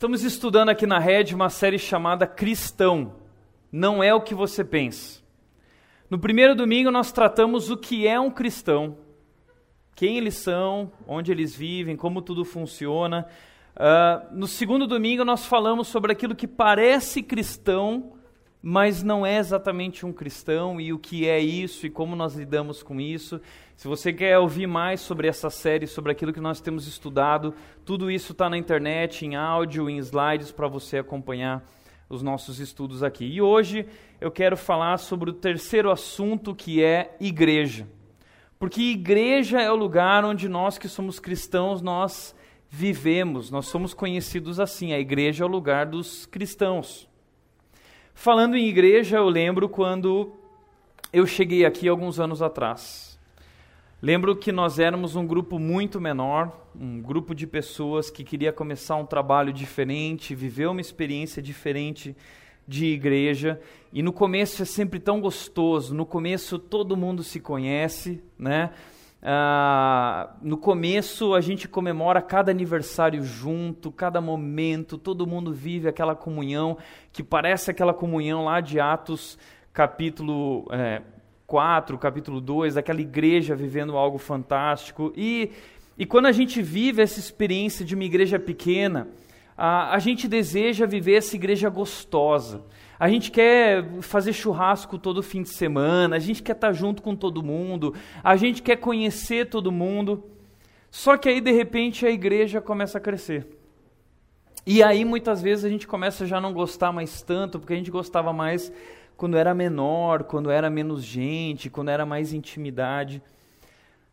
Estamos estudando aqui na Rede uma série chamada Cristão. Não é o que você pensa. No primeiro domingo nós tratamos o que é um cristão, quem eles são, onde eles vivem, como tudo funciona. Uh, no segundo domingo nós falamos sobre aquilo que parece cristão, mas não é exatamente um cristão e o que é isso e como nós lidamos com isso. Se você quer ouvir mais sobre essa série, sobre aquilo que nós temos estudado, tudo isso está na internet, em áudio, em slides, para você acompanhar os nossos estudos aqui. E hoje eu quero falar sobre o terceiro assunto, que é igreja. Porque igreja é o lugar onde nós que somos cristãos, nós vivemos, nós somos conhecidos assim. A igreja é o lugar dos cristãos. Falando em igreja, eu lembro quando eu cheguei aqui alguns anos atrás. Lembro que nós éramos um grupo muito menor, um grupo de pessoas que queria começar um trabalho diferente, viver uma experiência diferente de igreja. E no começo é sempre tão gostoso, no começo todo mundo se conhece, né? Ah, no começo a gente comemora cada aniversário junto, cada momento, todo mundo vive aquela comunhão que parece aquela comunhão lá de Atos capítulo é, 4, capítulo 2, aquela igreja vivendo algo fantástico. E, e quando a gente vive essa experiência de uma igreja pequena, a, a gente deseja viver essa igreja gostosa. A gente quer fazer churrasco todo fim de semana, a gente quer estar junto com todo mundo, a gente quer conhecer todo mundo. Só que aí, de repente, a igreja começa a crescer. E aí, muitas vezes, a gente começa já não gostar mais tanto, porque a gente gostava mais quando era menor, quando era menos gente, quando era mais intimidade.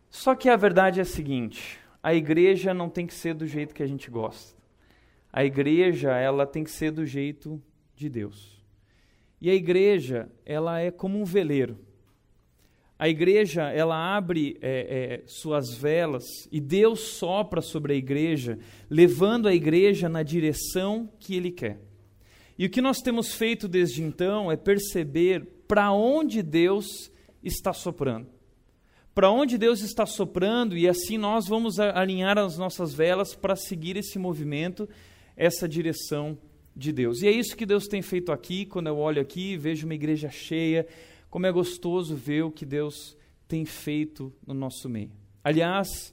Só que a verdade é a seguinte: a igreja não tem que ser do jeito que a gente gosta. A igreja, ela tem que ser do jeito de Deus. E a igreja, ela é como um veleiro. A igreja, ela abre é, é, suas velas e Deus sopra sobre a igreja, levando a igreja na direção que Ele quer. E o que nós temos feito desde então é perceber para onde Deus está soprando. Para onde Deus está soprando, e assim nós vamos alinhar as nossas velas para seguir esse movimento, essa direção de Deus. E é isso que Deus tem feito aqui, quando eu olho aqui, vejo uma igreja cheia, como é gostoso ver o que Deus tem feito no nosso meio. Aliás,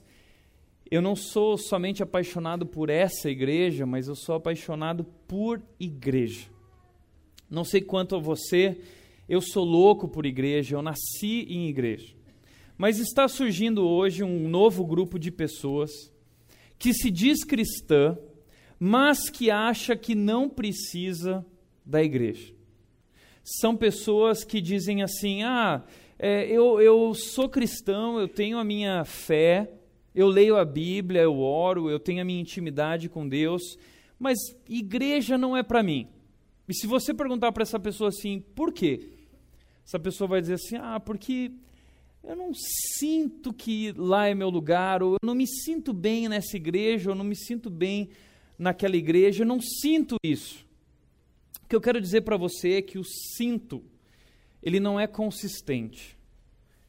eu não sou somente apaixonado por essa igreja, mas eu sou apaixonado por igreja. Não sei quanto a você, eu sou louco por igreja, eu nasci em igreja. Mas está surgindo hoje um novo grupo de pessoas que se diz cristã, mas que acha que não precisa da igreja. São pessoas que dizem assim: ah, é, eu, eu sou cristão, eu tenho a minha fé, eu leio a Bíblia, eu oro, eu tenho a minha intimidade com Deus, mas igreja não é para mim. E se você perguntar para essa pessoa assim, por quê? Essa pessoa vai dizer assim: ah, porque eu não sinto que lá é meu lugar, ou eu não me sinto bem nessa igreja, ou eu não me sinto bem naquela igreja, eu não sinto isso. O que eu quero dizer para você é que o sinto, ele não é consistente.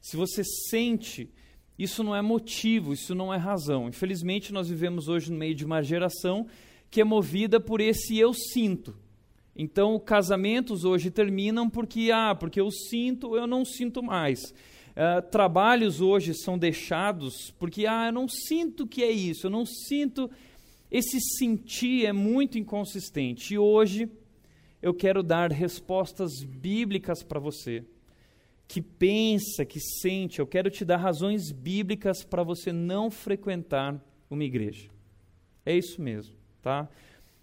Se você sente, isso não é motivo, isso não é razão. Infelizmente, nós vivemos hoje no meio de uma geração que é movida por esse eu sinto. Então, casamentos hoje terminam porque, ah, porque eu sinto, eu não sinto mais. Uh, trabalhos hoje são deixados porque, ah, eu não sinto que é isso, eu não sinto. Esse sentir é muito inconsistente. E hoje eu quero dar respostas bíblicas para você que pensa, que sente, eu quero te dar razões bíblicas para você não frequentar uma igreja. É isso mesmo, tá?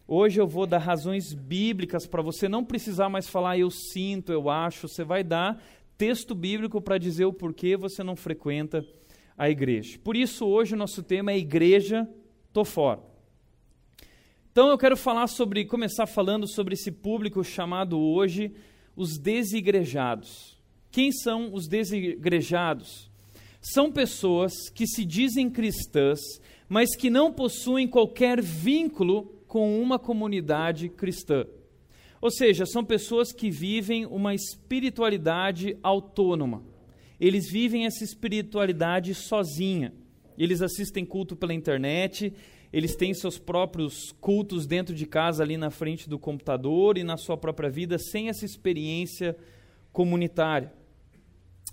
Hoje eu vou dar razões bíblicas para você não precisar mais falar eu sinto, eu acho, você vai dar texto bíblico para dizer o porquê você não frequenta a igreja. Por isso hoje o nosso tema é igreja, tô fora. Então eu quero falar sobre, começar falando sobre esse público chamado hoje os desigrejados. Quem são os desigrejados? São pessoas que se dizem cristãs, mas que não possuem qualquer vínculo com uma comunidade cristã. Ou seja, são pessoas que vivem uma espiritualidade autônoma. Eles vivem essa espiritualidade sozinha. Eles assistem culto pela internet, eles têm seus próprios cultos dentro de casa, ali na frente do computador e na sua própria vida, sem essa experiência comunitária.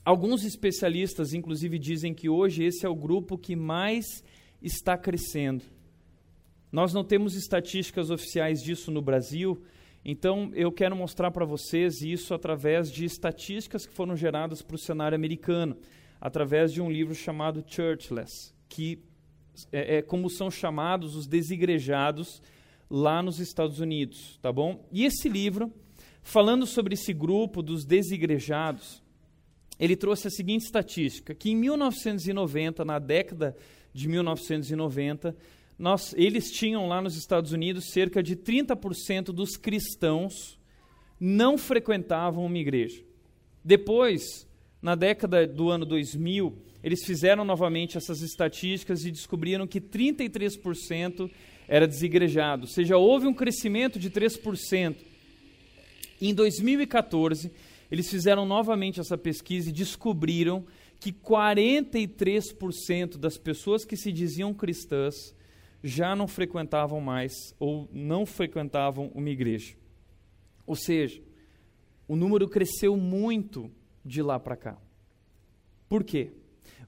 Alguns especialistas, inclusive, dizem que hoje esse é o grupo que mais está crescendo. Nós não temos estatísticas oficiais disso no Brasil, então eu quero mostrar para vocês isso através de estatísticas que foram geradas para o cenário americano, através de um livro chamado Churchless, que é, é como são chamados os desigrejados lá nos Estados Unidos, tá bom? E esse livro, falando sobre esse grupo dos desigrejados, ele trouxe a seguinte estatística, que em 1990, na década de 1990, nós, eles tinham lá nos Estados Unidos cerca de 30% dos cristãos não frequentavam uma igreja. Depois, na década do ano 2000, eles fizeram novamente essas estatísticas e descobriram que 33% era desigrejado, ou seja, houve um crescimento de 3%. Em 2014, eles fizeram novamente essa pesquisa e descobriram que 43% das pessoas que se diziam cristãs já não frequentavam mais ou não frequentavam uma igreja. Ou seja, o número cresceu muito de lá para cá. Por quê?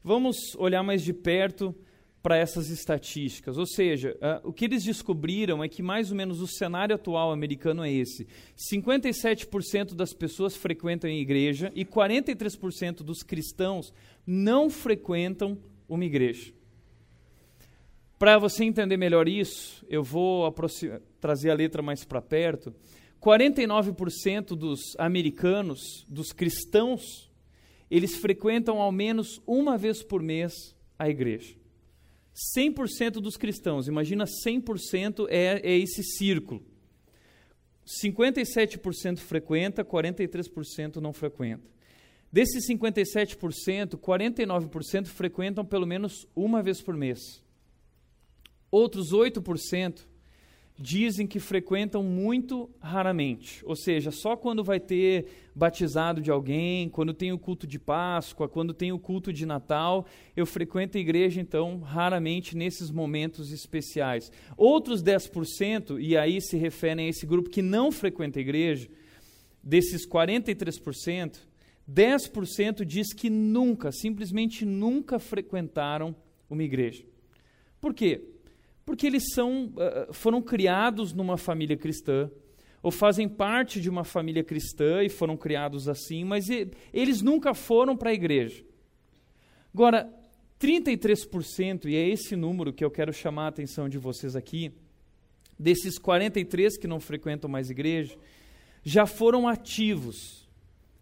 Vamos olhar mais de perto para essas estatísticas. Ou seja, uh, o que eles descobriram é que mais ou menos o cenário atual americano é esse: 57% das pessoas frequentam a igreja e 43% dos cristãos não frequentam uma igreja. Para você entender melhor isso, eu vou trazer a letra mais para perto. 49% dos americanos, dos cristãos, eles frequentam ao menos uma vez por mês a igreja. 100% dos cristãos, imagina 100% é, é esse círculo. 57% frequenta, 43% não frequenta. Desses 57%, 49% frequentam pelo menos uma vez por mês. Outros 8% dizem que frequentam muito raramente, ou seja, só quando vai ter batizado de alguém, quando tem o culto de Páscoa, quando tem o culto de Natal, eu frequento a igreja então raramente nesses momentos especiais. Outros 10%, e aí se referem a esse grupo que não frequenta a igreja, desses 43%, 10% diz que nunca, simplesmente nunca frequentaram uma igreja. Por quê? Porque eles são, foram criados numa família cristã, ou fazem parte de uma família cristã e foram criados assim, mas eles nunca foram para a igreja. Agora, 33%, e é esse número que eu quero chamar a atenção de vocês aqui, desses 43 que não frequentam mais igreja, já foram ativos,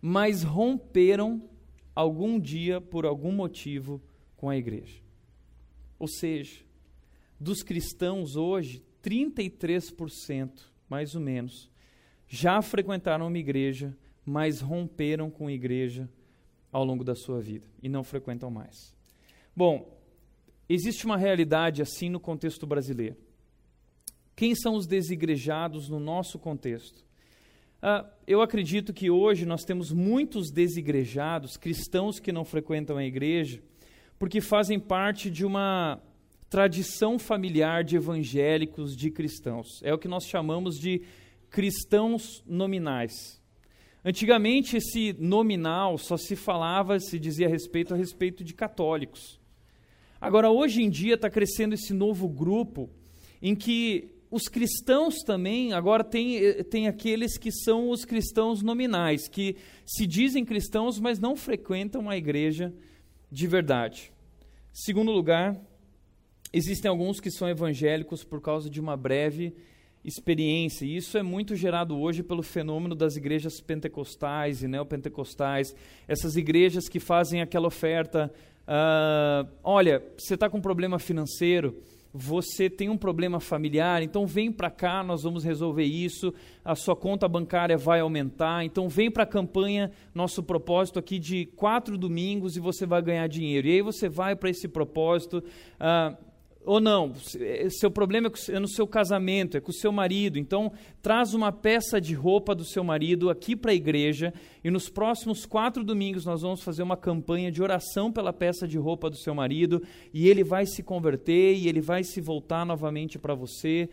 mas romperam algum dia, por algum motivo, com a igreja. Ou seja, dos cristãos hoje, 33%, mais ou menos, já frequentaram uma igreja, mas romperam com a igreja ao longo da sua vida e não frequentam mais. Bom, existe uma realidade assim no contexto brasileiro. Quem são os desigrejados no nosso contexto? Ah, eu acredito que hoje nós temos muitos desigrejados, cristãos que não frequentam a igreja, porque fazem parte de uma tradição familiar de evangélicos, de cristãos. É o que nós chamamos de cristãos nominais. Antigamente, esse nominal só se falava, se dizia a respeito a respeito de católicos. Agora, hoje em dia, está crescendo esse novo grupo em que os cristãos também, agora tem, tem aqueles que são os cristãos nominais, que se dizem cristãos, mas não frequentam a igreja de verdade. Segundo lugar, Existem alguns que são evangélicos por causa de uma breve experiência, e isso é muito gerado hoje pelo fenômeno das igrejas pentecostais e neopentecostais, essas igrejas que fazem aquela oferta: uh, olha, você está com um problema financeiro, você tem um problema familiar, então vem para cá, nós vamos resolver isso, a sua conta bancária vai aumentar, então vem para a campanha, nosso propósito aqui de quatro domingos e você vai ganhar dinheiro. E aí você vai para esse propósito. Uh, ou não, é, seu problema é no seu casamento, é com o seu marido. Então, traz uma peça de roupa do seu marido aqui para a igreja e nos próximos quatro domingos nós vamos fazer uma campanha de oração pela peça de roupa do seu marido e ele vai se converter e ele vai se voltar novamente para você.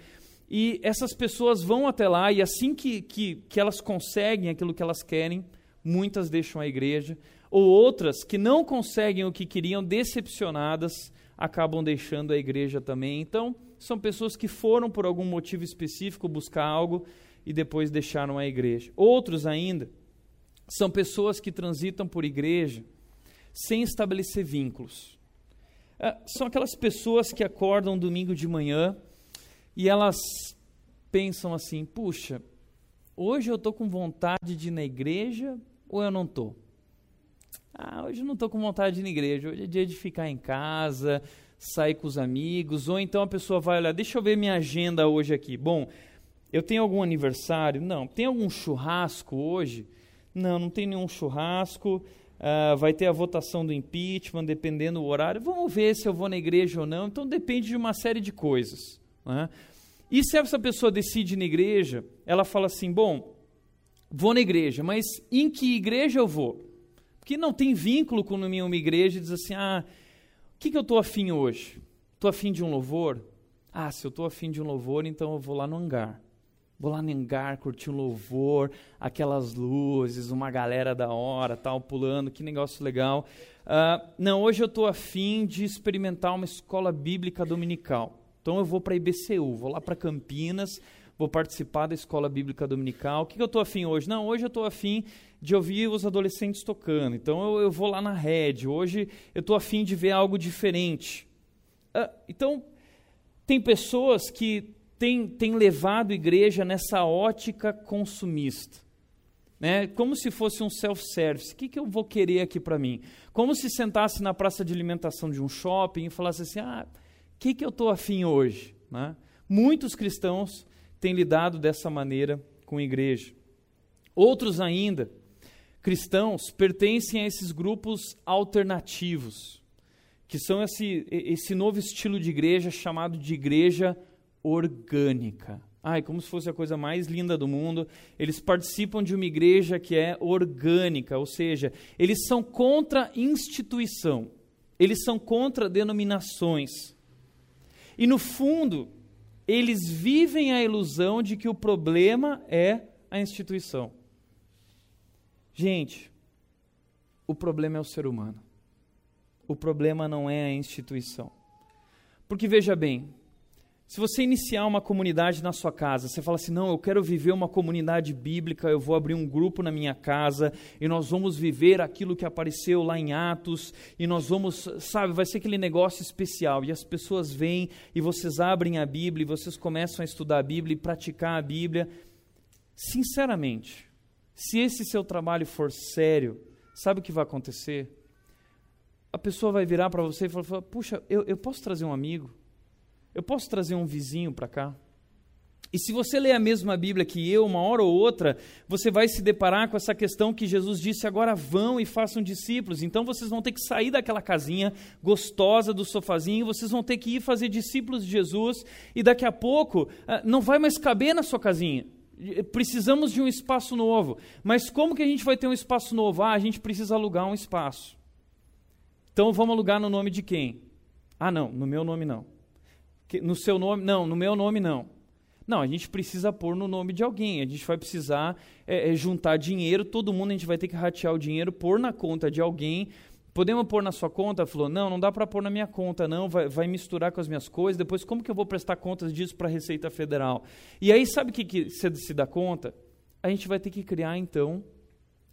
E essas pessoas vão até lá e assim que, que, que elas conseguem aquilo que elas querem, muitas deixam a igreja, ou outras que não conseguem o que queriam, decepcionadas, acabam deixando a igreja também. Então, são pessoas que foram por algum motivo específico buscar algo e depois deixaram a igreja. Outros ainda são pessoas que transitam por igreja sem estabelecer vínculos. Ah, são aquelas pessoas que acordam domingo de manhã e elas pensam assim: puxa, hoje eu estou com vontade de ir na igreja ou eu não estou? Ah, hoje não estou com vontade de ir na igreja, hoje é dia de ficar em casa, sair com os amigos, ou então a pessoa vai olhar, deixa eu ver minha agenda hoje aqui. Bom, eu tenho algum aniversário? Não. Tem algum churrasco hoje? Não, não tem nenhum churrasco. Uh, vai ter a votação do impeachment, dependendo do horário. Vamos ver se eu vou na igreja ou não. Então depende de uma série de coisas. Né? E se essa pessoa decide ir na igreja, ela fala assim: bom, vou na igreja, mas em que igreja eu vou? Que não tem vínculo com nenhuma igreja e diz assim: ah, o que, que eu estou afim hoje? Estou afim de um louvor? Ah, se eu estou afim de um louvor, então eu vou lá no hangar. Vou lá no hangar, curtir um louvor, aquelas luzes, uma galera da hora, tal, pulando, que negócio legal. Uh, não, hoje eu estou afim de experimentar uma escola bíblica dominical. Então eu vou para IBCU, vou lá para Campinas, vou participar da escola bíblica dominical. O que, que eu estou afim hoje? Não, hoje eu estou afim de ouvir os adolescentes tocando. Então eu, eu vou lá na rede. Hoje eu estou afim de ver algo diferente. Ah, então, tem pessoas que têm, têm levado a igreja nessa ótica consumista. Né? Como se fosse um self-service. O que, que eu vou querer aqui para mim? Como se sentasse na praça de alimentação de um shopping e falasse assim: ah, o que, que eu estou afim hoje? Né? Muitos cristãos têm lidado dessa maneira com a igreja. Outros ainda, cristãos, pertencem a esses grupos alternativos, que são esse, esse novo estilo de igreja chamado de igreja orgânica. Ai, como se fosse a coisa mais linda do mundo. Eles participam de uma igreja que é orgânica, ou seja, eles são contra instituição, eles são contra denominações. E no fundo, eles vivem a ilusão de que o problema é a instituição. Gente, o problema é o ser humano. O problema não é a instituição. Porque veja bem, se você iniciar uma comunidade na sua casa, você fala assim: não, eu quero viver uma comunidade bíblica, eu vou abrir um grupo na minha casa e nós vamos viver aquilo que apareceu lá em Atos e nós vamos, sabe, vai ser aquele negócio especial. E as pessoas vêm e vocês abrem a Bíblia e vocês começam a estudar a Bíblia e praticar a Bíblia. Sinceramente, se esse seu trabalho for sério, sabe o que vai acontecer? A pessoa vai virar para você e falar: puxa, eu, eu posso trazer um amigo? Eu posso trazer um vizinho para cá? E se você ler a mesma Bíblia que eu, uma hora ou outra, você vai se deparar com essa questão que Jesus disse: agora vão e façam discípulos. Então vocês vão ter que sair daquela casinha gostosa do sofazinho, vocês vão ter que ir fazer discípulos de Jesus, e daqui a pouco ah, não vai mais caber na sua casinha. Precisamos de um espaço novo. Mas como que a gente vai ter um espaço novo? Ah, a gente precisa alugar um espaço. Então vamos alugar no nome de quem? Ah, não, no meu nome não. No seu nome? Não, no meu nome não. Não, a gente precisa pôr no nome de alguém. A gente vai precisar é, é, juntar dinheiro, todo mundo a gente vai ter que ratear o dinheiro, pôr na conta de alguém. Podemos pôr na sua conta? Falou, não, não dá para pôr na minha conta, não, vai, vai, misturar com as minhas coisas. Depois, como que eu vou prestar contas disso para a Receita Federal? E aí, sabe o que, que você se dá conta? A gente vai ter que criar, então,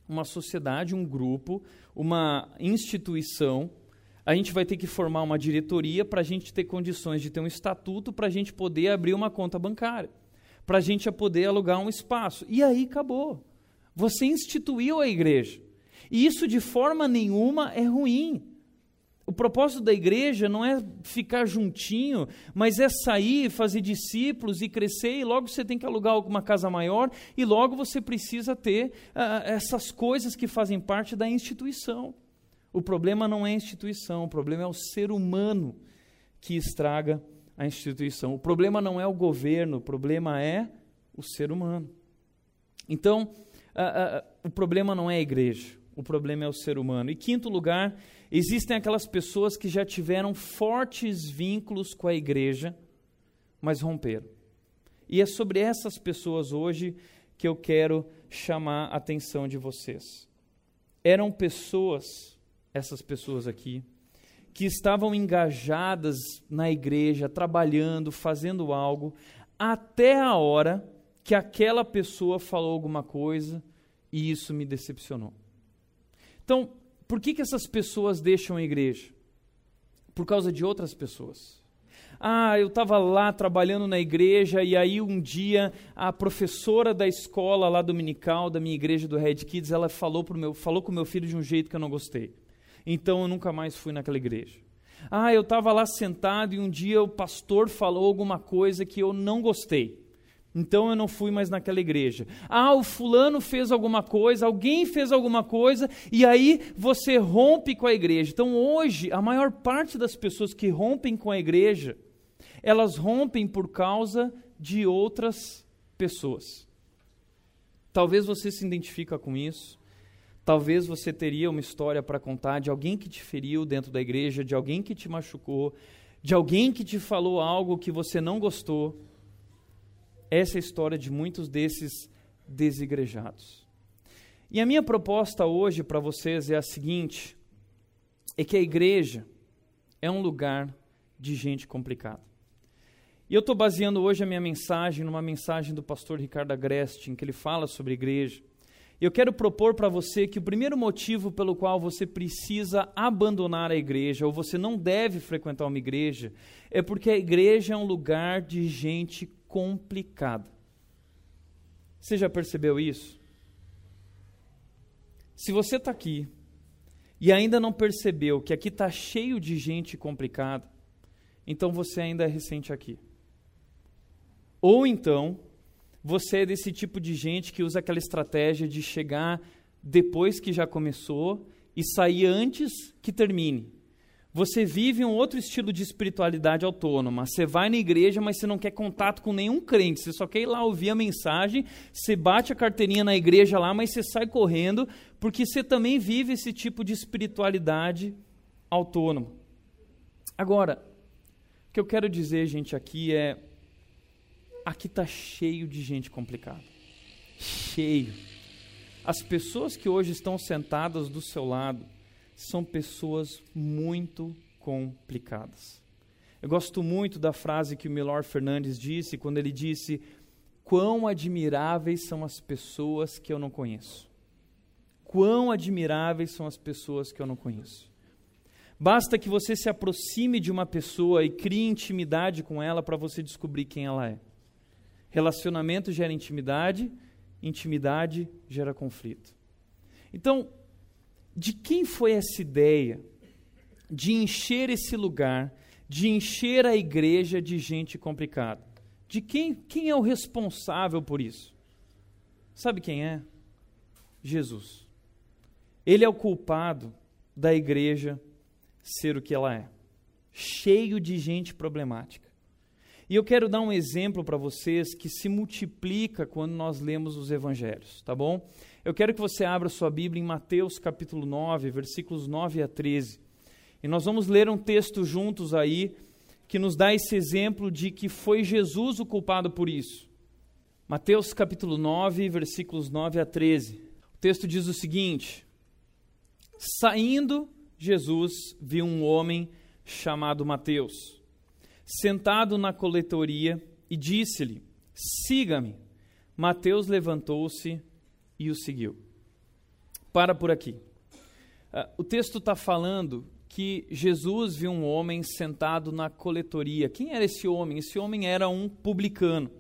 uma sociedade, um grupo, uma instituição a gente vai ter que formar uma diretoria para a gente ter condições de ter um estatuto para a gente poder abrir uma conta bancária, para a gente poder alugar um espaço. E aí acabou. Você instituiu a igreja. E isso de forma nenhuma é ruim. O propósito da igreja não é ficar juntinho, mas é sair, fazer discípulos e crescer, e logo você tem que alugar alguma casa maior, e logo você precisa ter uh, essas coisas que fazem parte da instituição. O problema não é a instituição, o problema é o ser humano que estraga a instituição. O problema não é o governo, o problema é o ser humano. Então, o problema não é a igreja, o problema é o ser humano. E quinto lugar, existem aquelas pessoas que já tiveram fortes vínculos com a igreja, mas romperam. E é sobre essas pessoas hoje que eu quero chamar a atenção de vocês. Eram pessoas, essas pessoas aqui, que estavam engajadas na igreja, trabalhando, fazendo algo, até a hora que aquela pessoa falou alguma coisa e isso me decepcionou. Então, por que, que essas pessoas deixam a igreja? Por causa de outras pessoas. Ah, eu estava lá trabalhando na igreja e aí um dia a professora da escola lá dominical da minha igreja do Red Kids, ela falou pro meu, falou com meu filho de um jeito que eu não gostei. Então eu nunca mais fui naquela igreja. Ah, eu estava lá sentado e um dia o pastor falou alguma coisa que eu não gostei. Então eu não fui mais naquela igreja. Ah, o fulano fez alguma coisa, alguém fez alguma coisa, e aí você rompe com a igreja. Então hoje, a maior parte das pessoas que rompem com a igreja, elas rompem por causa de outras pessoas. Talvez você se identifica com isso. Talvez você teria uma história para contar de alguém que te feriu dentro da igreja, de alguém que te machucou, de alguém que te falou algo que você não gostou. Essa é a história de muitos desses desigrejados. E a minha proposta hoje para vocês é a seguinte: é que a igreja é um lugar de gente complicada. E eu estou baseando hoje a minha mensagem numa mensagem do pastor Ricardo Agreste, em que ele fala sobre igreja. Eu quero propor para você que o primeiro motivo pelo qual você precisa abandonar a igreja, ou você não deve frequentar uma igreja, é porque a igreja é um lugar de gente complicada. Você já percebeu isso? Se você está aqui e ainda não percebeu que aqui está cheio de gente complicada, então você ainda é recente aqui. Ou então, você é desse tipo de gente que usa aquela estratégia de chegar depois que já começou e sair antes que termine você vive um outro estilo de espiritualidade autônoma. Você vai na igreja, mas você não quer contato com nenhum crente. Você só quer ir lá ouvir a mensagem, você bate a carteirinha na igreja lá, mas você sai correndo, porque você também vive esse tipo de espiritualidade autônoma. Agora, o que eu quero dizer, gente, aqui é: aqui está cheio de gente complicada. Cheio. As pessoas que hoje estão sentadas do seu lado, são pessoas muito complicadas. Eu gosto muito da frase que o Milor Fernandes disse quando ele disse: Quão admiráveis são as pessoas que eu não conheço. Quão admiráveis são as pessoas que eu não conheço. Basta que você se aproxime de uma pessoa e crie intimidade com ela para você descobrir quem ela é. Relacionamento gera intimidade, intimidade gera conflito. Então, de quem foi essa ideia de encher esse lugar, de encher a igreja de gente complicada? De quem, quem é o responsável por isso? Sabe quem é? Jesus. Ele é o culpado da igreja ser o que ela é cheio de gente problemática. E eu quero dar um exemplo para vocês que se multiplica quando nós lemos os evangelhos, tá bom? Eu quero que você abra sua Bíblia em Mateus capítulo 9, versículos 9 a 13. E nós vamos ler um texto juntos aí que nos dá esse exemplo de que foi Jesus o culpado por isso. Mateus capítulo 9, versículos 9 a 13. O texto diz o seguinte: Saindo, Jesus viu um homem chamado Mateus, sentado na coletoria, e disse-lhe: Siga-me. Mateus levantou-se e o seguiu. Para por aqui. Uh, o texto está falando que Jesus viu um homem sentado na coletoria. Quem era esse homem? Esse homem era um publicano.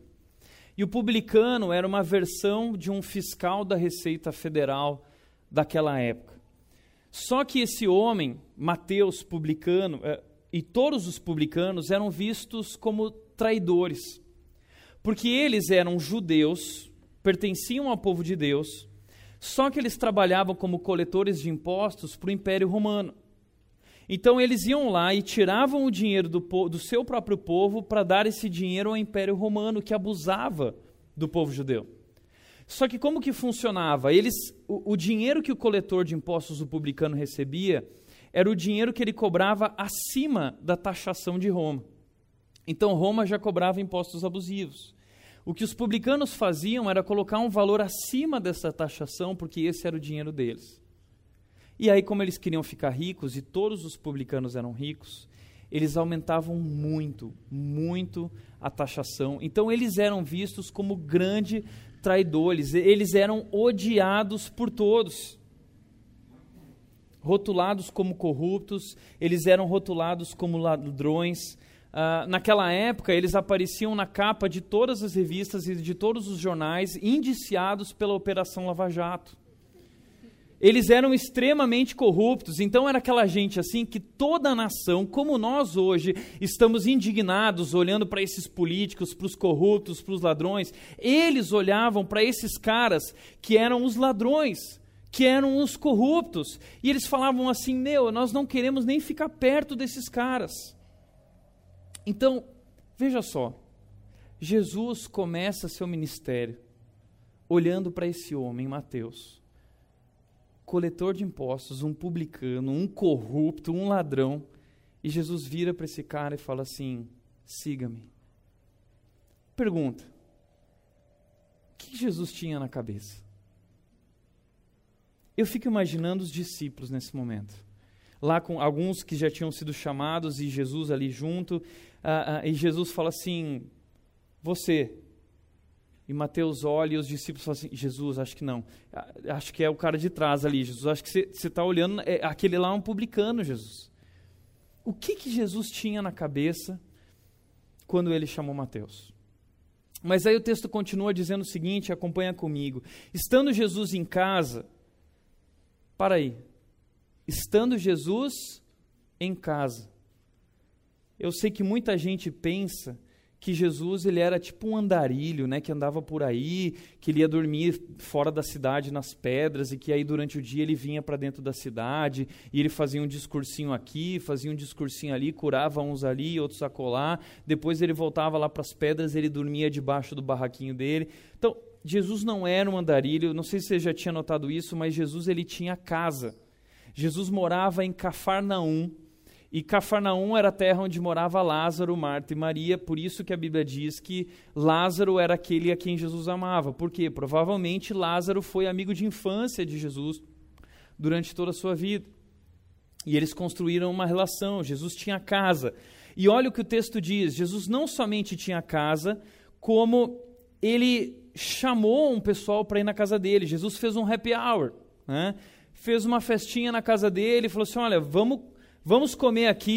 E o publicano era uma versão de um fiscal da Receita Federal daquela época. Só que esse homem, Mateus, publicano, uh, e todos os publicanos eram vistos como traidores. Porque eles eram judeus pertenciam ao povo de Deus, só que eles trabalhavam como coletores de impostos para o Império Romano. Então eles iam lá e tiravam o dinheiro do, do seu próprio povo para dar esse dinheiro ao Império Romano, que abusava do povo judeu. Só que como que funcionava? Eles, o, o dinheiro que o coletor de impostos, o publicano, recebia, era o dinheiro que ele cobrava acima da taxação de Roma. Então Roma já cobrava impostos abusivos. O que os publicanos faziam era colocar um valor acima dessa taxação, porque esse era o dinheiro deles. E aí, como eles queriam ficar ricos, e todos os publicanos eram ricos, eles aumentavam muito, muito a taxação. Então, eles eram vistos como grandes traidores, eles eram odiados por todos. Rotulados como corruptos, eles eram rotulados como ladrões, Uh, naquela época, eles apareciam na capa de todas as revistas e de todos os jornais, indiciados pela Operação Lava Jato. Eles eram extremamente corruptos, então era aquela gente assim que toda a nação, como nós hoje, estamos indignados olhando para esses políticos, para os corruptos, para os ladrões. Eles olhavam para esses caras que eram os ladrões, que eram os corruptos, e eles falavam assim: Meu, nós não queremos nem ficar perto desses caras. Então, veja só, Jesus começa seu ministério olhando para esse homem, Mateus, coletor de impostos, um publicano, um corrupto, um ladrão, e Jesus vira para esse cara e fala assim: siga-me. Pergunta: o que Jesus tinha na cabeça? Eu fico imaginando os discípulos nesse momento lá com alguns que já tinham sido chamados e Jesus ali junto. Ah, ah, e Jesus fala assim: Você. E Mateus olha e os discípulos falam assim: Jesus, acho que não. Ah, acho que é o cara de trás ali, Jesus. Acho que você está olhando. É, aquele lá é um publicano, Jesus. O que, que Jesus tinha na cabeça quando ele chamou Mateus? Mas aí o texto continua dizendo o seguinte: acompanha comigo. Estando Jesus em casa, para aí, estando Jesus em casa. Eu sei que muita gente pensa que Jesus ele era tipo um andarilho, né, que andava por aí, que ele ia dormir fora da cidade nas pedras e que aí durante o dia ele vinha para dentro da cidade e ele fazia um discursinho aqui, fazia um discursinho ali, curava uns ali, outros acolá. Depois ele voltava lá para as pedras, ele dormia debaixo do barraquinho dele. Então, Jesus não era um andarilho, não sei se você já tinha notado isso, mas Jesus ele tinha casa. Jesus morava em Cafarnaum, e Cafarnaum era a terra onde morava Lázaro, Marta e Maria, por isso que a Bíblia diz que Lázaro era aquele a quem Jesus amava. Por quê? Provavelmente Lázaro foi amigo de infância de Jesus durante toda a sua vida. E eles construíram uma relação, Jesus tinha casa. E olha o que o texto diz: Jesus não somente tinha casa, como ele chamou um pessoal para ir na casa dele. Jesus fez um happy hour. Né? fez uma festinha na casa dele, falou assim: olha, vamos, vamos comer aqui.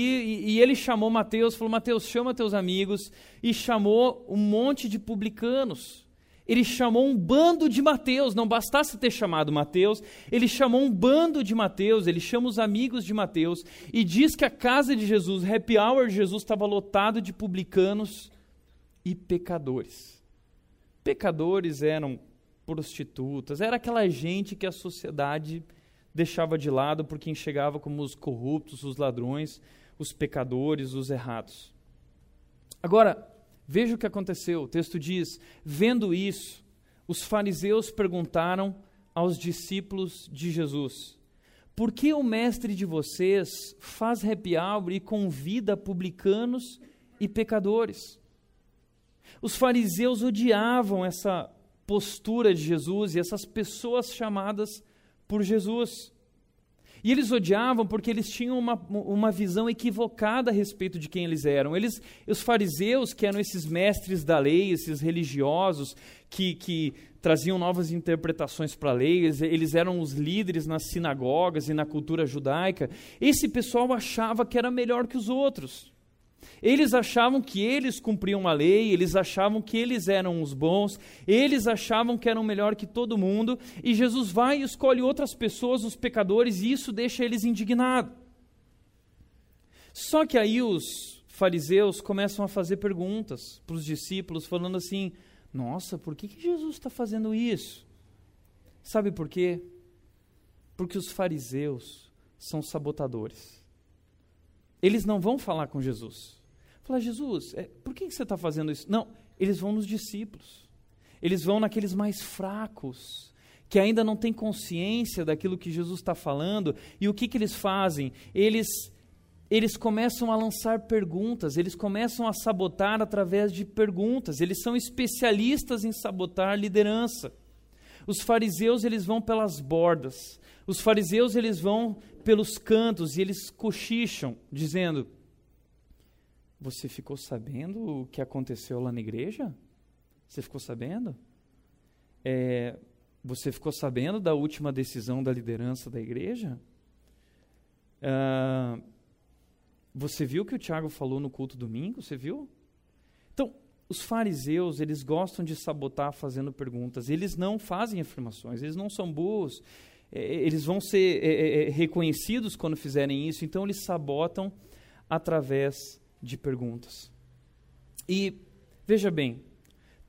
E, e ele chamou Mateus, falou: Mateus, chama teus amigos. E chamou um monte de publicanos. Ele chamou um bando de Mateus, não bastasse ter chamado Mateus, ele chamou um bando de Mateus, ele chama os amigos de Mateus e diz que a casa de Jesus, happy hour de Jesus, estava lotado de publicanos e pecadores. Pecadores eram prostitutas, era aquela gente que a sociedade deixava de lado por quem chegava como os corruptos, os ladrões, os pecadores, os errados. Agora, veja o que aconteceu. O texto diz: Vendo isso, os fariseus perguntaram aos discípulos de Jesus: Por que o mestre de vocês faz happy hour e convida publicanos e pecadores? Os fariseus odiavam essa postura de Jesus e essas pessoas chamadas por Jesus. E eles odiavam porque eles tinham uma, uma visão equivocada a respeito de quem eles eram. Eles, os fariseus, que eram esses mestres da lei, esses religiosos que, que traziam novas interpretações para a lei, eles, eles eram os líderes nas sinagogas e na cultura judaica. Esse pessoal achava que era melhor que os outros. Eles achavam que eles cumpriam a lei, eles achavam que eles eram os bons, eles achavam que eram melhor que todo mundo, e Jesus vai e escolhe outras pessoas, os pecadores, e isso deixa eles indignados. Só que aí os fariseus começam a fazer perguntas para os discípulos, falando assim: Nossa, por que, que Jesus está fazendo isso? Sabe por quê? Porque os fariseus são sabotadores. Eles não vão falar com Jesus. Falar, Jesus, é, por que você está fazendo isso? Não, eles vão nos discípulos. Eles vão naqueles mais fracos, que ainda não têm consciência daquilo que Jesus está falando. E o que, que eles fazem? Eles, eles começam a lançar perguntas, eles começam a sabotar através de perguntas. Eles são especialistas em sabotar liderança. Os fariseus, eles vão pelas bordas. Os fariseus, eles vão pelos cantos e eles cochicham, dizendo: Você ficou sabendo o que aconteceu lá na igreja? Você ficou sabendo? É, você ficou sabendo da última decisão da liderança da igreja? Ah, você viu o que o Tiago falou no culto domingo? Você viu? Então, os fariseus, eles gostam de sabotar fazendo perguntas. Eles não fazem afirmações, eles não são burros. É, é eles vão ser é, é, é, reconhecidos quando fizerem isso, então eles sabotam através de perguntas. E, veja bem,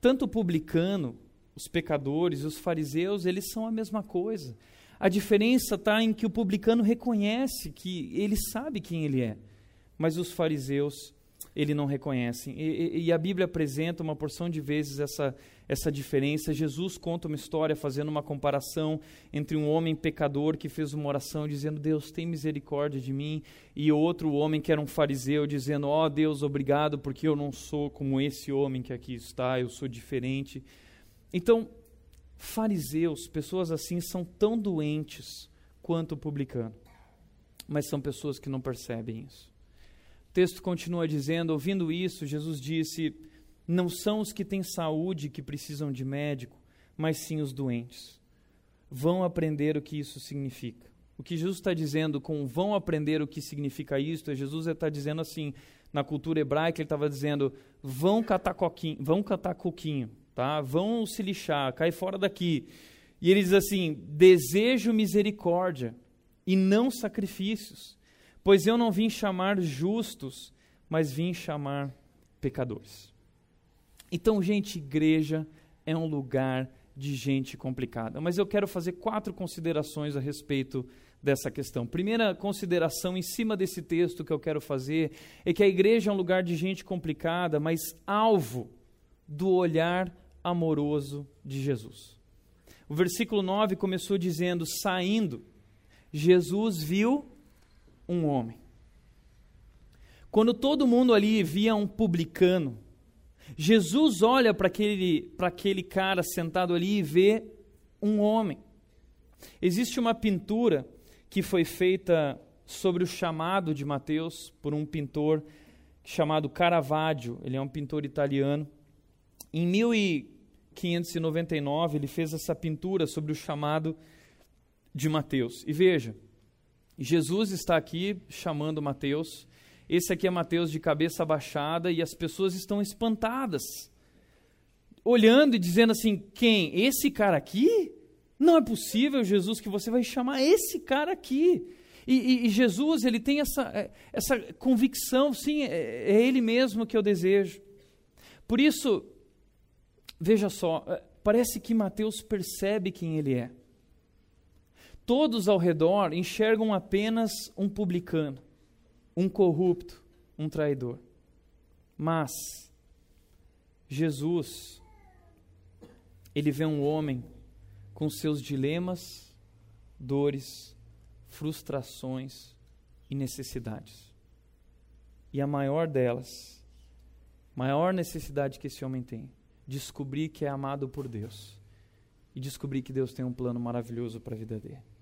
tanto o publicano, os pecadores e os fariseus, eles são a mesma coisa. A diferença está em que o publicano reconhece que ele sabe quem ele é, mas os fariseus ele não reconhecem. E, e, a Bíblia apresenta uma porção de vezes essa, essa diferença. Jesus conta uma história fazendo uma comparação entre um homem pecador que fez uma oração dizendo: Deus, tem misericórdia de mim, e outro homem que era um fariseu dizendo: Ó oh, Deus, obrigado, porque eu não sou como esse homem que aqui está, eu sou diferente. Então, fariseus, pessoas assim, são tão doentes quanto o publicano, mas são pessoas que não percebem isso. O texto continua dizendo: ouvindo isso, Jesus disse: Não são os que têm saúde que precisam de médico, mas sim os doentes. Vão aprender o que isso significa. O que Jesus está dizendo com vão aprender o que significa isto, é Jesus está dizendo assim, na cultura hebraica, ele estava dizendo: vão catar coquinho, vão catar coquinho, tá? vão se lixar, cai fora daqui. E ele diz assim: desejo misericórdia e não sacrifícios Pois eu não vim chamar justos, mas vim chamar pecadores. Então, gente, igreja é um lugar de gente complicada. Mas eu quero fazer quatro considerações a respeito dessa questão. Primeira consideração em cima desse texto que eu quero fazer é que a igreja é um lugar de gente complicada, mas alvo do olhar amoroso de Jesus. O versículo 9 começou dizendo: saindo, Jesus viu um homem. Quando todo mundo ali via um publicano, Jesus olha para aquele, aquele cara sentado ali e vê um homem. Existe uma pintura que foi feita sobre o chamado de Mateus por um pintor chamado Caravaggio. Ele é um pintor italiano. Em 1599, ele fez essa pintura sobre o chamado de Mateus. E veja, Jesus está aqui chamando Mateus. Esse aqui é Mateus de cabeça baixada e as pessoas estão espantadas, olhando e dizendo assim: quem? Esse cara aqui? Não é possível, Jesus, que você vai chamar esse cara aqui. E, e, e Jesus, ele tem essa, é, essa convicção, sim, é, é ele mesmo que eu desejo. Por isso, veja só, é, parece que Mateus percebe quem ele é todos ao redor enxergam apenas um publicano, um corrupto, um traidor. Mas Jesus, ele vê um homem com seus dilemas, dores, frustrações e necessidades. E a maior delas, maior necessidade que esse homem tem, descobrir que é amado por Deus e descobrir que Deus tem um plano maravilhoso para a vida dele.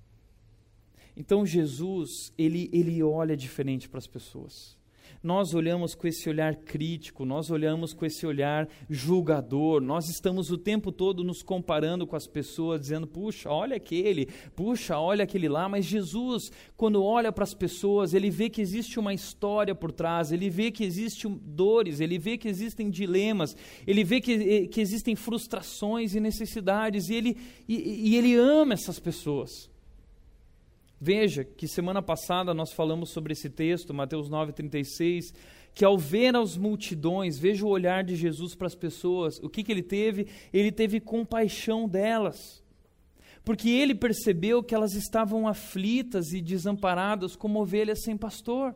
Então Jesus, ele, ele olha diferente para as pessoas. Nós olhamos com esse olhar crítico, nós olhamos com esse olhar julgador, nós estamos o tempo todo nos comparando com as pessoas, dizendo, puxa, olha aquele, puxa, olha aquele lá, mas Jesus, quando olha para as pessoas, ele vê que existe uma história por trás, ele vê que existem dores, ele vê que existem dilemas, ele vê que, eh, que existem frustrações e necessidades, e ele, e, e ele ama essas pessoas. Veja que semana passada nós falamos sobre esse texto, Mateus 9,36, que ao ver as multidões, veja o olhar de Jesus para as pessoas, o que, que ele teve? Ele teve compaixão delas, porque ele percebeu que elas estavam aflitas e desamparadas como ovelhas sem pastor.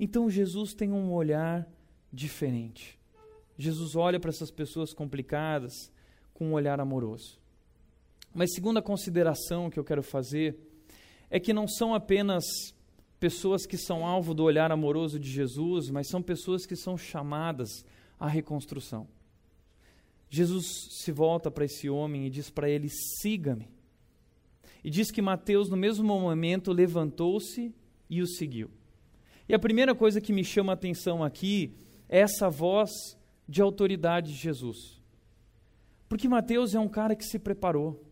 Então Jesus tem um olhar diferente. Jesus olha para essas pessoas complicadas com um olhar amoroso. Mas segunda consideração que eu quero fazer é que não são apenas pessoas que são alvo do olhar amoroso de Jesus, mas são pessoas que são chamadas à reconstrução. Jesus se volta para esse homem e diz para ele: siga-me. E diz que Mateus, no mesmo momento, levantou-se e o seguiu. E a primeira coisa que me chama a atenção aqui é essa voz de autoridade de Jesus. Porque Mateus é um cara que se preparou.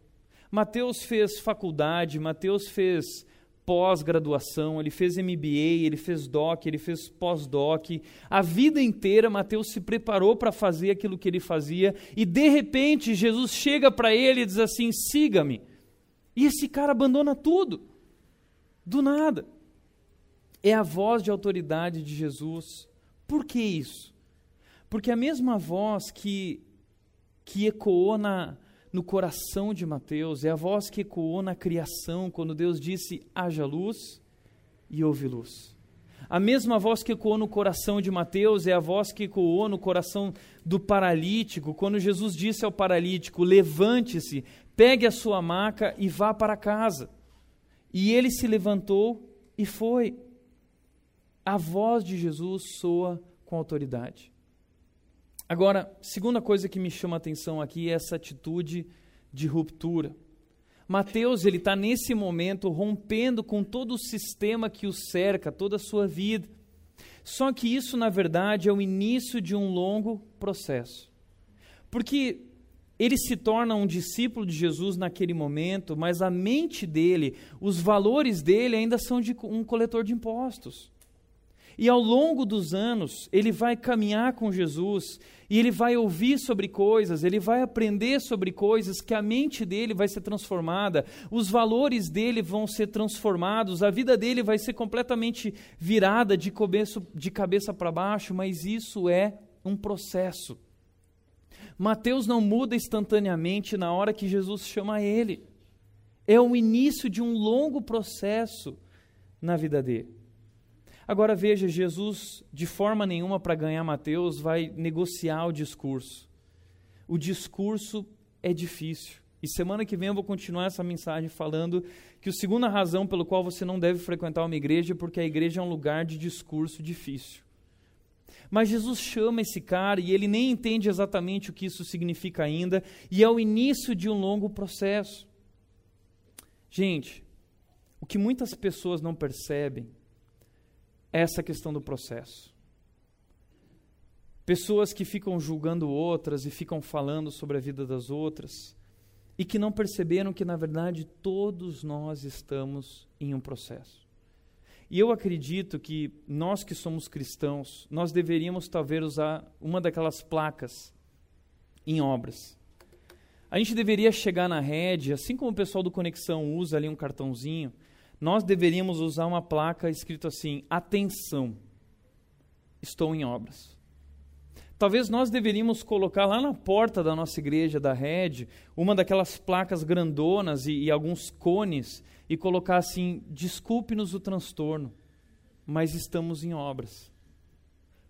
Mateus fez faculdade, Mateus fez pós-graduação, ele fez MBA, ele fez doc, ele fez pós-doc. A vida inteira Mateus se preparou para fazer aquilo que ele fazia e de repente Jesus chega para ele e diz assim: "Siga-me". E esse cara abandona tudo. Do nada. É a voz de autoridade de Jesus. Por que isso? Porque a mesma voz que que ecoou na no coração de Mateus, é a voz que ecoou na criação, quando Deus disse: haja luz e houve luz. A mesma voz que ecoou no coração de Mateus é a voz que ecoou no coração do paralítico, quando Jesus disse ao paralítico: levante-se, pegue a sua maca e vá para casa. E ele se levantou e foi. A voz de Jesus soa com autoridade. Agora, segunda coisa que me chama a atenção aqui é essa atitude de ruptura. Mateus ele está nesse momento rompendo com todo o sistema que o cerca, toda a sua vida. Só que isso, na verdade, é o início de um longo processo. Porque ele se torna um discípulo de Jesus naquele momento, mas a mente dele, os valores dele ainda são de um coletor de impostos. E ao longo dos anos, ele vai caminhar com Jesus e ele vai ouvir sobre coisas, ele vai aprender sobre coisas que a mente dele vai ser transformada, os valores dele vão ser transformados, a vida dele vai ser completamente virada de cabeça, de cabeça para baixo, mas isso é um processo. Mateus não muda instantaneamente na hora que Jesus chama ele. É o início de um longo processo na vida dele. Agora veja, Jesus, de forma nenhuma para ganhar Mateus, vai negociar o discurso. O discurso é difícil. E semana que vem eu vou continuar essa mensagem falando que a segunda razão pelo qual você não deve frequentar uma igreja é porque a igreja é um lugar de discurso difícil. Mas Jesus chama esse cara e ele nem entende exatamente o que isso significa ainda, e é o início de um longo processo. Gente, o que muitas pessoas não percebem essa questão do processo. Pessoas que ficam julgando outras e ficam falando sobre a vida das outras e que não perceberam que, na verdade, todos nós estamos em um processo. E eu acredito que nós que somos cristãos, nós deveríamos talvez usar uma daquelas placas em obras. A gente deveria chegar na rede, assim como o pessoal do Conexão usa ali um cartãozinho, nós deveríamos usar uma placa escrito assim: atenção, estou em obras. Talvez nós deveríamos colocar lá na porta da nossa igreja, da rede, uma daquelas placas grandonas e, e alguns cones e colocar assim: desculpe-nos o transtorno, mas estamos em obras.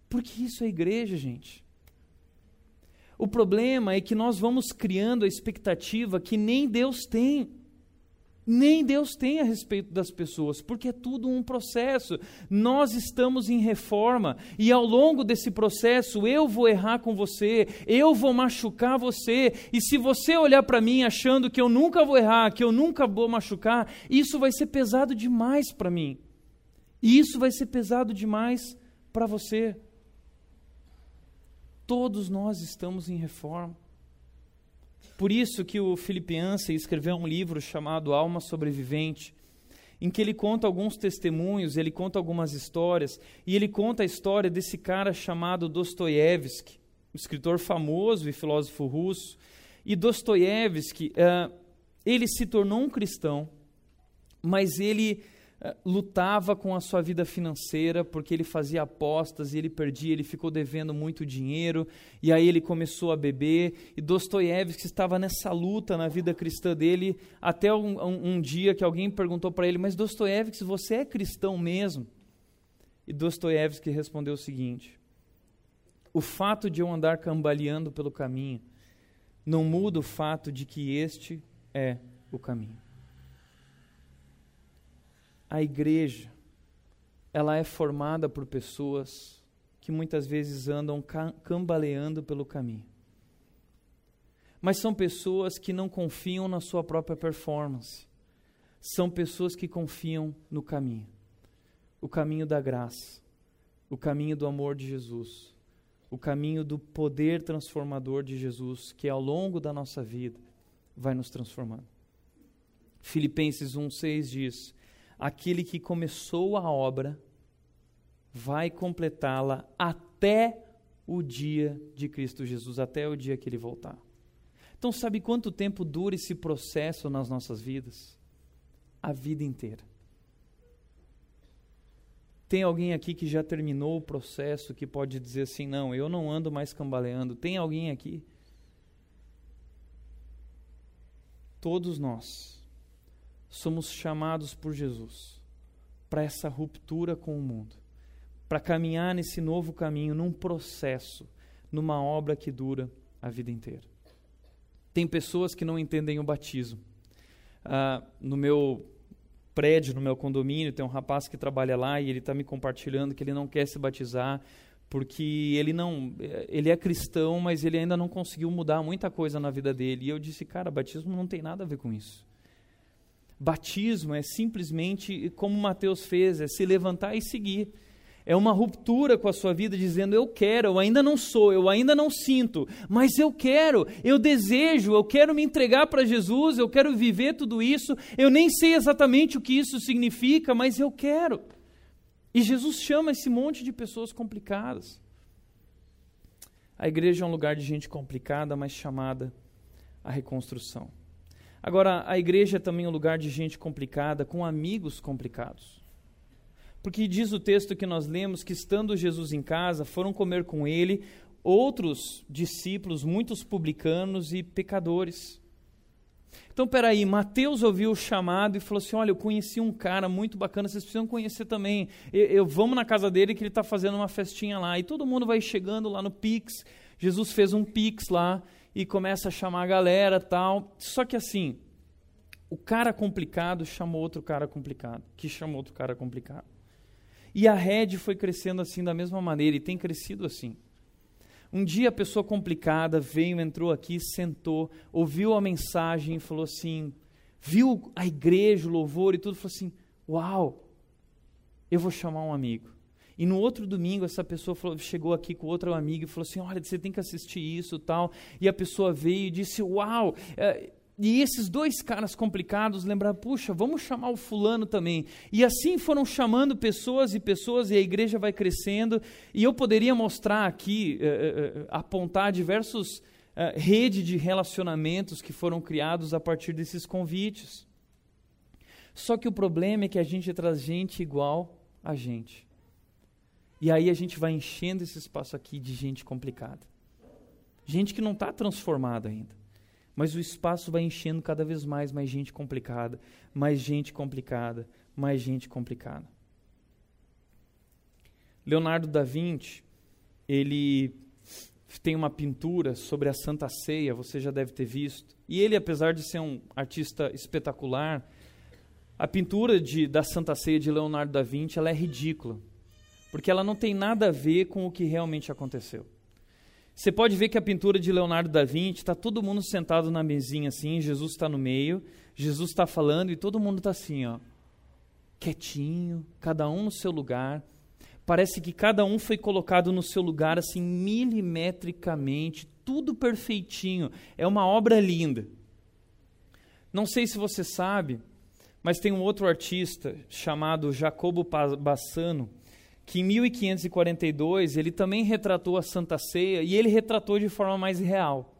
Porque isso é igreja, gente. O problema é que nós vamos criando a expectativa que nem Deus tem nem Deus tem a respeito das pessoas, porque é tudo um processo. Nós estamos em reforma e ao longo desse processo eu vou errar com você, eu vou machucar você, e se você olhar para mim achando que eu nunca vou errar, que eu nunca vou machucar, isso vai ser pesado demais para mim. E isso vai ser pesado demais para você. Todos nós estamos em reforma. Por isso que o Filipense escreveu um livro chamado Alma Sobrevivente, em que ele conta alguns testemunhos, ele conta algumas histórias, e ele conta a história desse cara chamado Dostoiévski, um escritor famoso e filósofo russo. E Dostoiévski, uh, ele se tornou um cristão, mas ele lutava com a sua vida financeira porque ele fazia apostas e ele perdia, ele ficou devendo muito dinheiro e aí ele começou a beber e Dostoiévski estava nessa luta na vida cristã dele até um, um, um dia que alguém perguntou para ele, mas Dostoiévski, você é cristão mesmo? E Dostoiévski respondeu o seguinte: O fato de eu andar cambaleando pelo caminho não muda o fato de que este é o caminho. A igreja, ela é formada por pessoas que muitas vezes andam cambaleando pelo caminho. Mas são pessoas que não confiam na sua própria performance. São pessoas que confiam no caminho. O caminho da graça, o caminho do amor de Jesus, o caminho do poder transformador de Jesus, que ao longo da nossa vida vai nos transformando. Filipenses 1,6 diz: Aquele que começou a obra vai completá-la até o dia de Cristo Jesus, até o dia que ele voltar. Então, sabe quanto tempo dura esse processo nas nossas vidas? A vida inteira. Tem alguém aqui que já terminou o processo que pode dizer assim: não, eu não ando mais cambaleando? Tem alguém aqui? Todos nós somos chamados por Jesus para essa ruptura com o mundo para caminhar nesse novo caminho, num processo, numa obra que dura a vida inteira. Tem pessoas que não entendem o batismo. Ah, no meu prédio, no meu condomínio, tem um rapaz que trabalha lá e ele está me compartilhando que ele não quer se batizar porque ele não, ele é cristão, mas ele ainda não conseguiu mudar muita coisa na vida dele. E eu disse, cara, batismo não tem nada a ver com isso. Batismo é simplesmente como Mateus fez, é se levantar e seguir. É uma ruptura com a sua vida, dizendo: Eu quero, eu ainda não sou, eu ainda não sinto, mas eu quero, eu desejo, eu quero me entregar para Jesus, eu quero viver tudo isso. Eu nem sei exatamente o que isso significa, mas eu quero. E Jesus chama esse monte de pessoas complicadas. A igreja é um lugar de gente complicada, mas chamada a reconstrução. Agora, a igreja é também um lugar de gente complicada, com amigos complicados. Porque diz o texto que nós lemos que, estando Jesus em casa, foram comer com ele outros discípulos, muitos publicanos e pecadores. Então, peraí, Mateus ouviu o chamado e falou assim: Olha, eu conheci um cara muito bacana, vocês precisam conhecer também. Eu, eu vamos na casa dele que ele está fazendo uma festinha lá. E todo mundo vai chegando lá no Pix. Jesus fez um Pix lá e começa a chamar a galera tal. Só que assim, o cara complicado chamou outro cara complicado, que chamou outro cara complicado. E a rede foi crescendo assim da mesma maneira e tem crescido assim. Um dia a pessoa complicada veio, entrou aqui, sentou, ouviu a mensagem e falou assim, viu a igreja, o louvor e tudo, falou assim: Uau, eu vou chamar um amigo. E no outro domingo, essa pessoa falou, chegou aqui com outro amigo e falou assim: Olha, você tem que assistir isso tal. E a pessoa veio e disse: Uau, é, e esses dois caras complicados lembraram, puxa, vamos chamar o fulano também. E assim foram chamando pessoas e pessoas, e a igreja vai crescendo. E eu poderia mostrar aqui, eh, eh, eh apontar diversos eh, redes de relacionamentos que foram criados a partir desses convites. Só que o problema é que a gente traz gente igual a gente. E aí a gente vai enchendo esse espaço aqui de gente complicada. Gente que não está transformada ainda. Mas o espaço vai enchendo cada vez mais, mais gente complicada, mais gente complicada, mais gente complicada. Leonardo da Vinci, ele tem uma pintura sobre a Santa Ceia, você já deve ter visto. E ele, apesar de ser um artista espetacular, a pintura de, da Santa Ceia de Leonardo da Vinci ela é ridícula, porque ela não tem nada a ver com o que realmente aconteceu. Você pode ver que a pintura de Leonardo da Vinci está todo mundo sentado na mesinha assim, Jesus está no meio, Jesus está falando e todo mundo está assim, ó, quietinho, cada um no seu lugar. Parece que cada um foi colocado no seu lugar assim milimetricamente, tudo perfeitinho. É uma obra linda. Não sei se você sabe, mas tem um outro artista chamado Jacobo Bassano que em 1542 ele também retratou a Santa Ceia e ele retratou de forma mais real.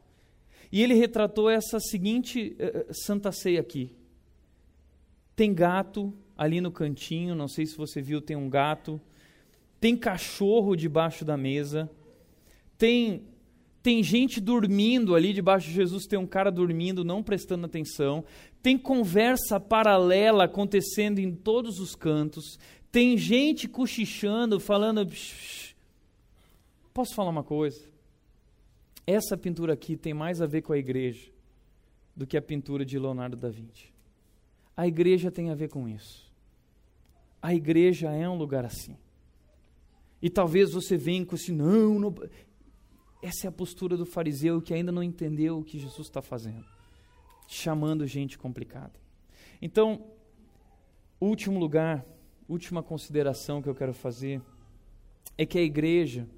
E ele retratou essa seguinte uh, Santa Ceia aqui. Tem gato ali no cantinho, não sei se você viu, tem um gato. Tem cachorro debaixo da mesa. Tem tem gente dormindo ali debaixo de Jesus, tem um cara dormindo, não prestando atenção. Tem conversa paralela acontecendo em todos os cantos Tem gente cochichando, falando. Posso falar uma coisa? Essa pintura aqui tem mais a ver com a igreja do que a pintura de Leonardo da Vinci. A igreja tem a ver com isso. A igreja é um lugar assim. E talvez você venha com assim, não, não. Essa é a postura do fariseu que ainda não entendeu o que Jesus está fazendo, chamando gente complicada. Então, último lugar, última consideração que eu quero fazer é que a igreja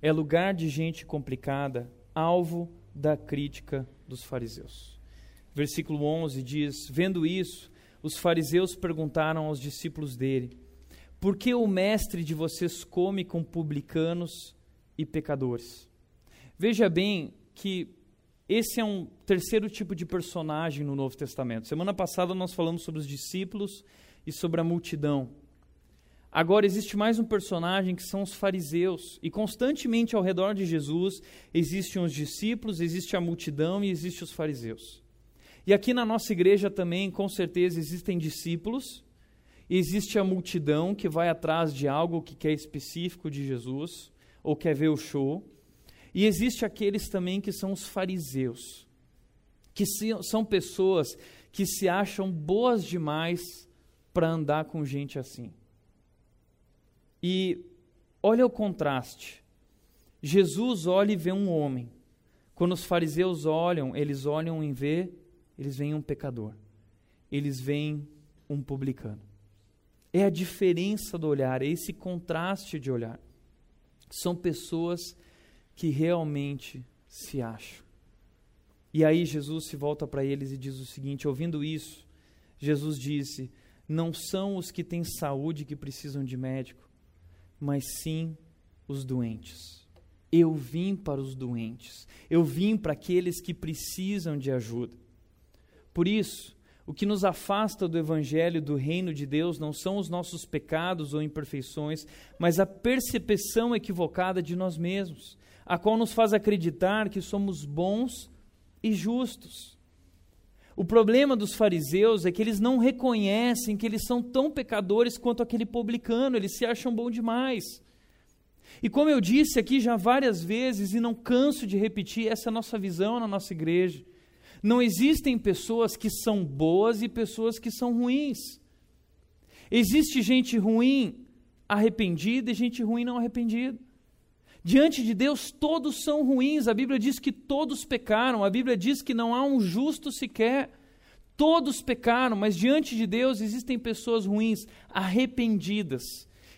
é lugar de gente complicada, alvo da crítica dos fariseus. Versículo 11 diz: Vendo isso, os fariseus perguntaram aos discípulos dele: Por que o mestre de vocês come com publicanos e pecadores? Veja bem que esse é um terceiro tipo de personagem no Novo Testamento. Semana passada nós falamos sobre os discípulos e sobre a multidão. Agora existe mais um personagem que são os fariseus. E constantemente ao redor de Jesus existem os discípulos, existe a multidão e existe os fariseus. E aqui na nossa igreja também, com certeza, existem discípulos, existe a multidão que vai atrás de algo que quer específico de Jesus, ou quer ver o show, e existe aqueles também que são os fariseus, que são pessoas que se acham boas demais para andar com gente assim. E olha o contraste. Jesus olha e vê um homem. Quando os fariseus olham, eles olham em ver eles veem um pecador, eles veem um publicano. É a diferença do olhar, é esse contraste de olhar. São pessoas que realmente se acham. E aí Jesus se volta para eles e diz o seguinte: ouvindo isso, Jesus disse: Não são os que têm saúde que precisam de médico, mas sim os doentes. Eu vim para os doentes, eu vim para aqueles que precisam de ajuda. Por isso, o que nos afasta do Evangelho do reino de Deus não são os nossos pecados ou imperfeições, mas a percepção equivocada de nós mesmos, a qual nos faz acreditar que somos bons e justos. O problema dos fariseus é que eles não reconhecem que eles são tão pecadores quanto aquele publicano, eles se acham bom demais. E como eu disse aqui já várias vezes e não canso de repetir, essa é a nossa visão na nossa igreja. Não existem pessoas que são boas e pessoas que são ruins. Existe gente ruim arrependida e gente ruim não arrependida. Diante de Deus, todos são ruins. A Bíblia diz que todos pecaram. A Bíblia diz que não há um justo sequer. Todos pecaram, mas diante de Deus existem pessoas ruins, arrependidas,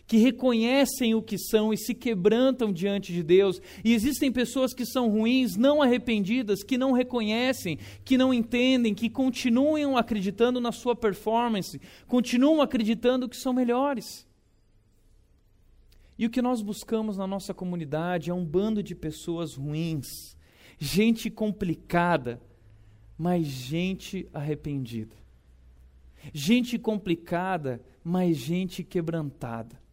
que reconhecem o que são e se quebrantam diante de Deus. E existem pessoas que são ruins, não arrependidas, que não reconhecem, que não entendem, que continuam acreditando na sua performance, continuam acreditando que são melhores. E o que nós buscamos na nossa comunidade é um bando de pessoas ruins, gente complicada, mas gente arrependida. Gente complicada, mas gente quebrantada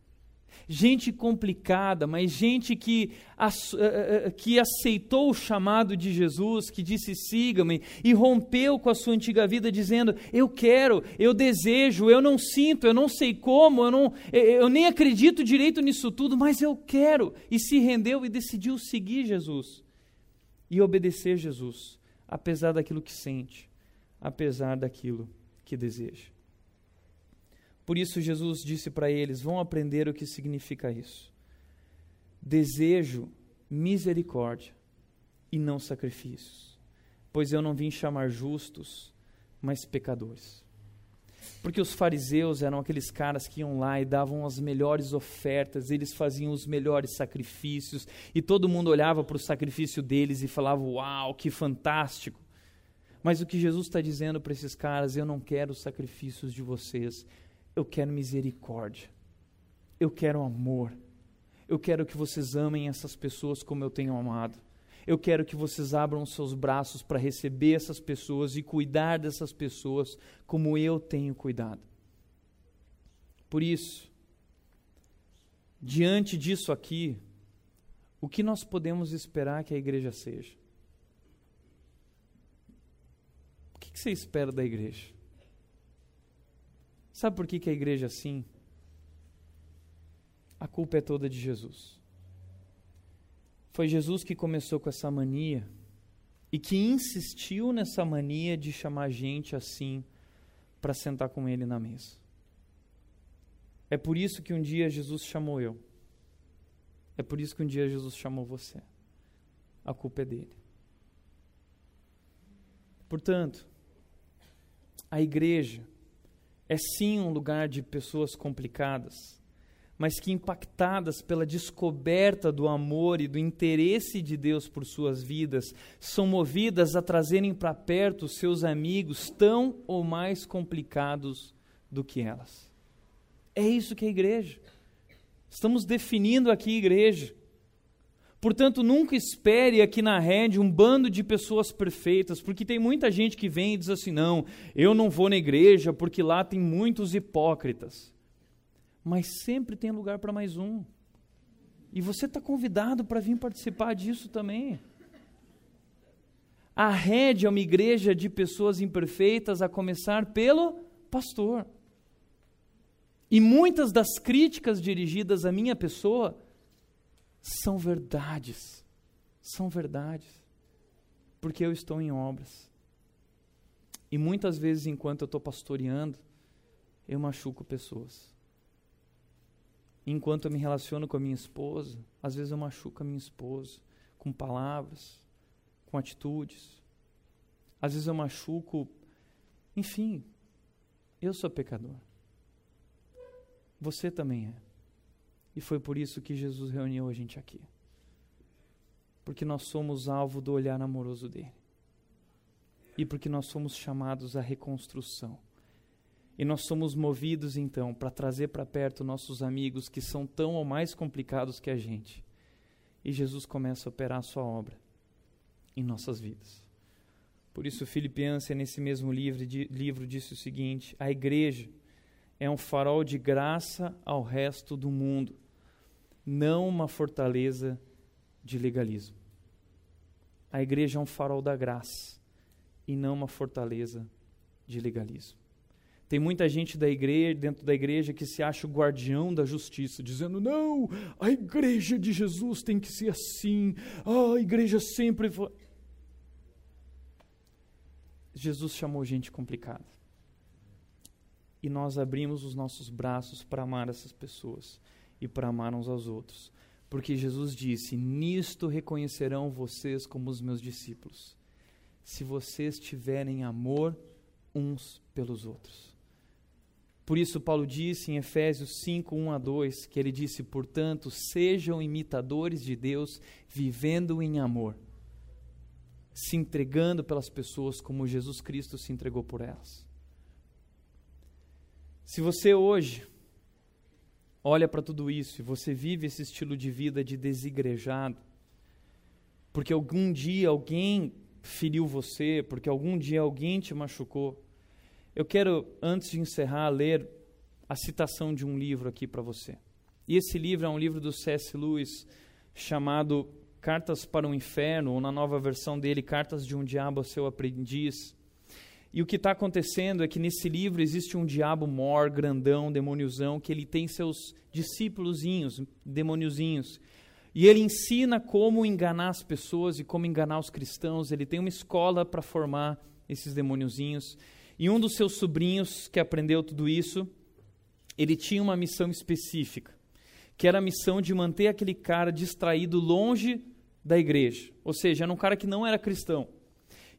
gente complicada, mas gente que, eh, eh, eh, que aceitou o chamado de Jesus, que disse siga-me, e rompeu com a sua antiga vida, dizendo: Eu quero, eu desejo, eu não sinto, eu não sei como, eu, não, eu nem acredito direito nisso tudo, mas eu quero. E se rendeu e decidiu seguir Jesus e obedecer Jesus, apesar daquilo que sente, apesar daquilo que deseja. Por isso, Jesus disse para eles: vão aprender o que significa isso. Desejo misericórdia e não sacrifícios, pois eu não vim chamar justos, mas pecadores. Porque os fariseus eram aqueles caras que iam lá e davam as melhores ofertas, eles faziam os melhores sacrifícios, e todo mundo olhava para o sacrifício deles e falava: Uau, que fantástico! Mas o que Jesus está dizendo para esses caras: Eu não quero os sacrifícios de vocês, eu quero misericórdia. Eu quero amor. Eu quero que vocês amem essas pessoas como eu tenho amado. Eu quero que vocês abram seus braços para receber essas pessoas e cuidar dessas pessoas como eu tenho cuidado. Por isso, diante disso aqui, o que nós podemos esperar que a igreja seja? O que você espera da igreja? Sabe por que, que a igreja é assim? a culpa é toda de Jesus. Foi Jesus que começou com essa mania e que insistiu nessa mania de chamar gente assim para sentar com ele na mesa. É por isso que um dia Jesus chamou eu. É por isso que um dia Jesus chamou você. A culpa é dele. Portanto, a igreja é sim um lugar de pessoas complicadas, mas que impactadas pela descoberta do amor e do interesse de Deus por suas vidas, são movidas a trazerem para perto seus amigos tão ou mais complicados do que elas. É isso que é igreja. Estamos definindo aqui igreja. Portanto, nunca espere aqui na rede um bando de pessoas perfeitas, porque tem muita gente que vem e diz assim: não, eu não vou na igreja porque lá tem muitos hipócritas. Mas sempre tem lugar para mais um. E você está convidado para vir participar disso também. A rede é uma igreja de pessoas imperfeitas, a começar pelo pastor. E muitas das críticas dirigidas à minha pessoa são verdades. São verdades. Porque eu estou em obras. E muitas vezes, enquanto eu estou pastoreando, eu machuco pessoas. Enquanto eu me relaciono com a minha esposa, às vezes eu machuco a minha esposa com palavras, com atitudes. Às vezes eu machuco. Enfim, eu sou pecador. Você também é. E foi por isso que Jesus reuniu a gente aqui. Porque nós somos alvo do olhar amoroso dele. E porque nós somos chamados à reconstrução. E nós somos movidos então para trazer para perto nossos amigos que são tão ou mais complicados que a gente. E Jesus começa a operar a sua obra em nossas vidas. Por isso, Filipenses, nesse mesmo livro, livro, disse o seguinte: a igreja é um farol de graça ao resto do mundo não uma fortaleza de legalismo. A igreja é um farol da graça e não uma fortaleza de legalismo. Tem muita gente da igreja, dentro da igreja que se acha o guardião da justiça, dizendo: "Não, a igreja de Jesus tem que ser assim. Ah, a igreja sempre foi Jesus chamou gente complicada. E nós abrimos os nossos braços para amar essas pessoas e para amar uns aos outros. Porque Jesus disse: Nisto reconhecerão vocês como os meus discípulos, se vocês tiverem amor uns pelos outros. Por isso, Paulo disse em Efésios 5, 1 a 2, que ele disse: Portanto, sejam imitadores de Deus, vivendo em amor, se entregando pelas pessoas como Jesus Cristo se entregou por elas. Se você hoje olha para tudo isso e você vive esse estilo de vida de desigrejado, porque algum dia alguém feriu você, porque algum dia alguém te machucou, eu quero, antes de encerrar, ler a citação de um livro aqui para você. E esse livro é um livro do C.S. Lewis chamado Cartas para o Inferno, ou na nova versão dele, Cartas de um Diabo a seu Aprendiz. E o que está acontecendo é que nesse livro existe um diabo mor, grandão, demôniozão, que ele tem seus discípulozinhos, demôniozinhos. E ele ensina como enganar as pessoas e como enganar os cristãos. Ele tem uma escola para formar esses demôniozinhos. E um dos seus sobrinhos que aprendeu tudo isso, ele tinha uma missão específica, que era a missão de manter aquele cara distraído longe da igreja. Ou seja, era um cara que não era cristão.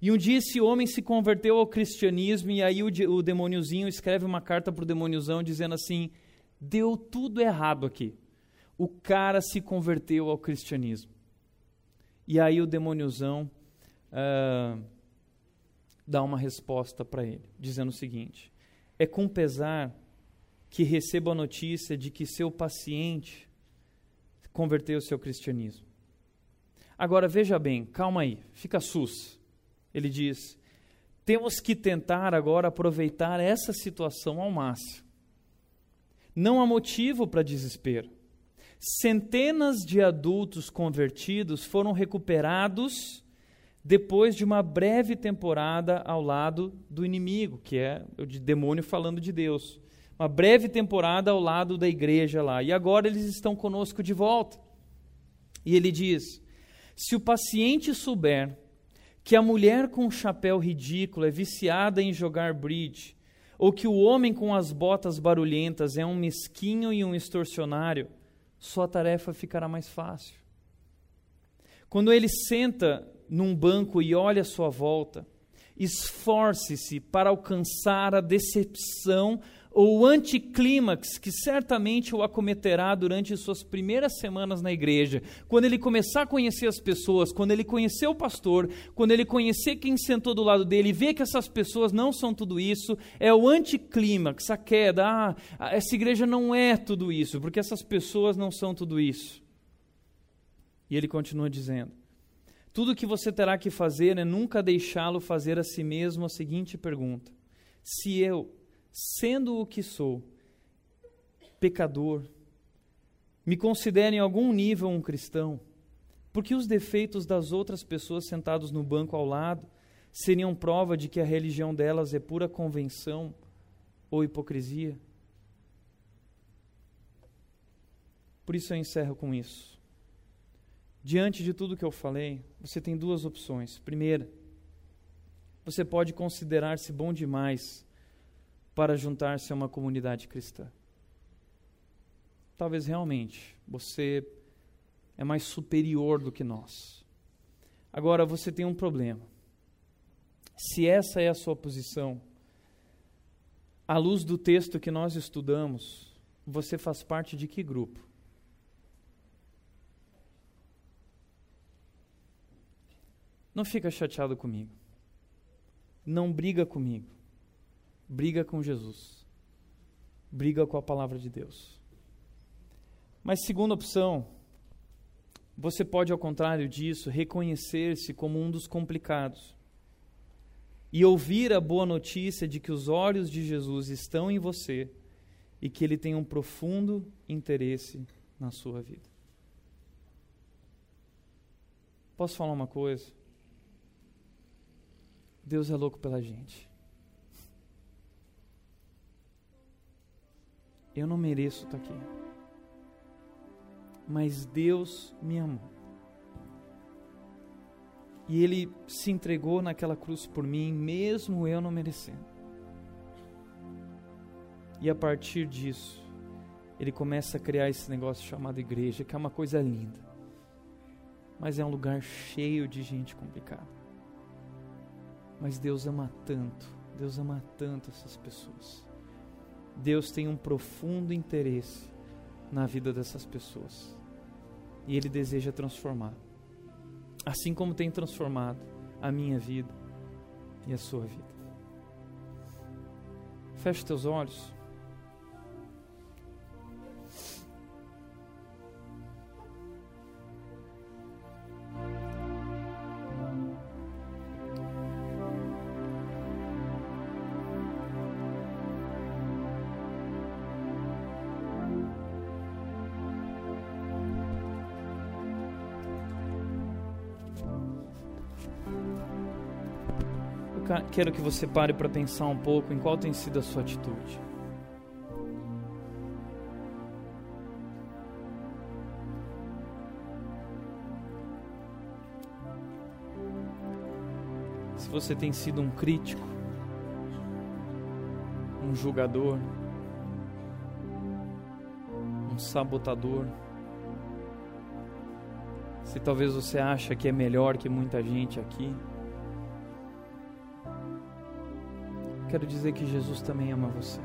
E um dia esse homem se converteu ao cristianismo e aí o, o demôniozinho escreve uma carta para o demôniozão dizendo assim: deu tudo errado aqui. O cara se converteu ao cristianismo. E aí o demôniozão uh, dá uma resposta para ele, dizendo o seguinte: é com pesar que recebo a notícia de que seu paciente converteu-se ao cristianismo. Agora veja bem, calma aí, fica sus. Ele diz: temos que tentar agora aproveitar essa situação ao máximo. Não há motivo para desespero. Centenas de adultos convertidos foram recuperados depois de uma breve temporada ao lado do inimigo, que é o de demônio falando de Deus. uma breve temporada ao lado da igreja lá. E agora eles estão conosco de volta. E ele diz: se o paciente souber que a mulher com o chapéu ridículo é viciada em jogar bridge, ou que o homem com as botas barulhentas é um mesquinho e um extorsionário, sua tarefa ficará mais fácil. Quando ele senta num banco e olha à sua volta, esforce-se para alcançar a decepção ou o anticlímax que certamente o acometerá durante suas primeiras semanas na igreja, quando ele começar a conhecer as pessoas, quando ele conhecer o pastor, quando ele conhecer quem sentou do lado dele e ver que essas pessoas não são tudo isso, é o anticlímax, a queda. Ah, essa igreja não é tudo isso, porque essas pessoas não são tudo isso. E ele continua dizendo: tudo que você terá que fazer é nunca deixá-lo fazer a si mesmo a seguinte pergunta: se eu sendo o que sou, pecador, me considero em algum nível um cristão, porque os defeitos das outras pessoas sentados no banco ao lado seriam prova de que a religião delas é pura convenção ou hipocrisia? Por isso eu encerro com isso. Diante de tudo que eu falei, você tem duas opções. Primeira, você pode considerar-se bom demais para juntar-se a uma comunidade cristã. Talvez realmente você é mais superior do que nós. Agora você tem um problema. Se essa é a sua posição, à luz do texto que nós estudamos, você faz parte de que grupo? Não fica chateado comigo. Não briga comigo briga com Jesus, briga com a palavra de Deus. Mas, segunda opção, você pode, ao contrário disso, reconhecer-se como um dos complicados e ouvir a boa notícia de que os olhos de Jesus estão em você e que ele tem um profundo interesse na sua vida. Posso falar uma coisa? Deus é louco pela gente. Eu não mereço estar aqui. Mas Deus me amou. E Ele se entregou naquela cruz por mim, mesmo eu não merecendo. E a partir disso, Ele começa a criar esse negócio chamado igreja, que é uma coisa linda. Mas é um lugar cheio de gente complicada. Mas Deus ama tanto, Deus ama tanto essas pessoas. Deus tem um profundo interesse na vida dessas pessoas. E Ele deseja transformar. Assim como tem transformado a minha vida e a sua vida. Feche teus olhos. Quero que você pare para pensar um pouco em qual tem sido a sua atitude. Se você tem sido um crítico, um julgador, um sabotador, se talvez você acha que é melhor que muita gente aqui, quero dizer que Jesus também ama você.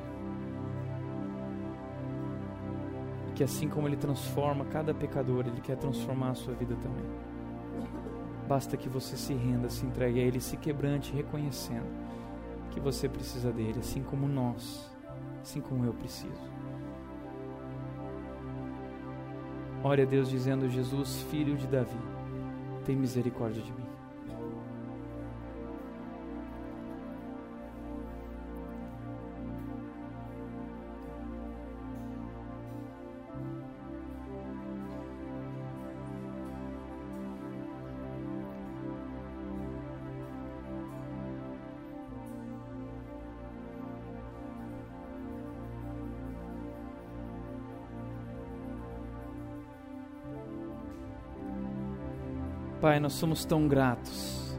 Que assim como Ele transforma cada pecador, Ele quer transformar a sua vida também. Basta que você se renda, se entregue a Ele, se quebrante, reconhecendo que você precisa dele, assim como nós, assim como eu preciso. Ore a Deus dizendo: Jesus, filho de Davi, tem misericórdia de mim. Pai, nós somos tão gratos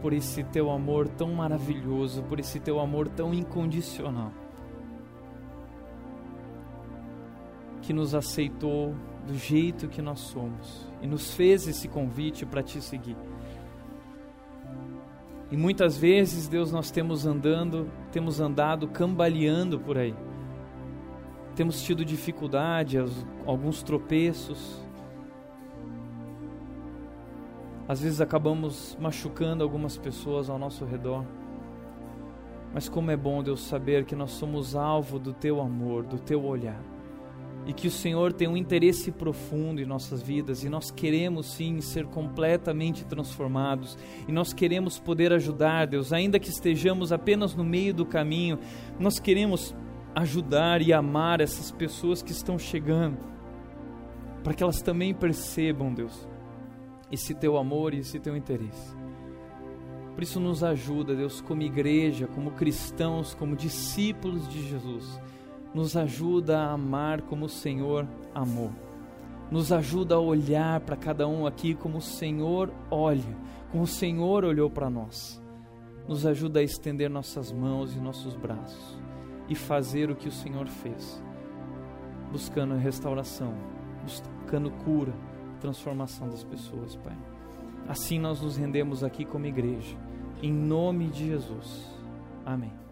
por esse teu amor tão maravilhoso, por esse teu amor tão incondicional, que nos aceitou do jeito que nós somos e nos fez esse convite para te seguir. E muitas vezes, Deus, nós temos andando, temos andado cambaleando por aí. Temos tido dificuldade, alguns tropeços. Às vezes acabamos machucando algumas pessoas ao nosso redor. Mas como é bom, Deus, saber que nós somos alvo do teu amor, do teu olhar. E que o Senhor tem um interesse profundo em nossas vidas. E nós queremos sim ser completamente transformados. E nós queremos poder ajudar, Deus, ainda que estejamos apenas no meio do caminho, nós queremos ajudar e amar essas pessoas que estão chegando, para que elas também percebam, Deus, esse teu amor e esse teu interesse. Por isso, nos ajuda, Deus, como igreja, como cristãos, como discípulos de Jesus nos ajuda a amar como o Senhor amou. Nos ajuda a olhar para cada um aqui como o Senhor olha, como o Senhor olhou para nós. Nos ajuda a estender nossas mãos e nossos braços e fazer o que o Senhor fez, buscando restauração, buscando cura, transformação das pessoas, Pai. Assim nós nos rendemos aqui como igreja, em nome de Jesus. Amém.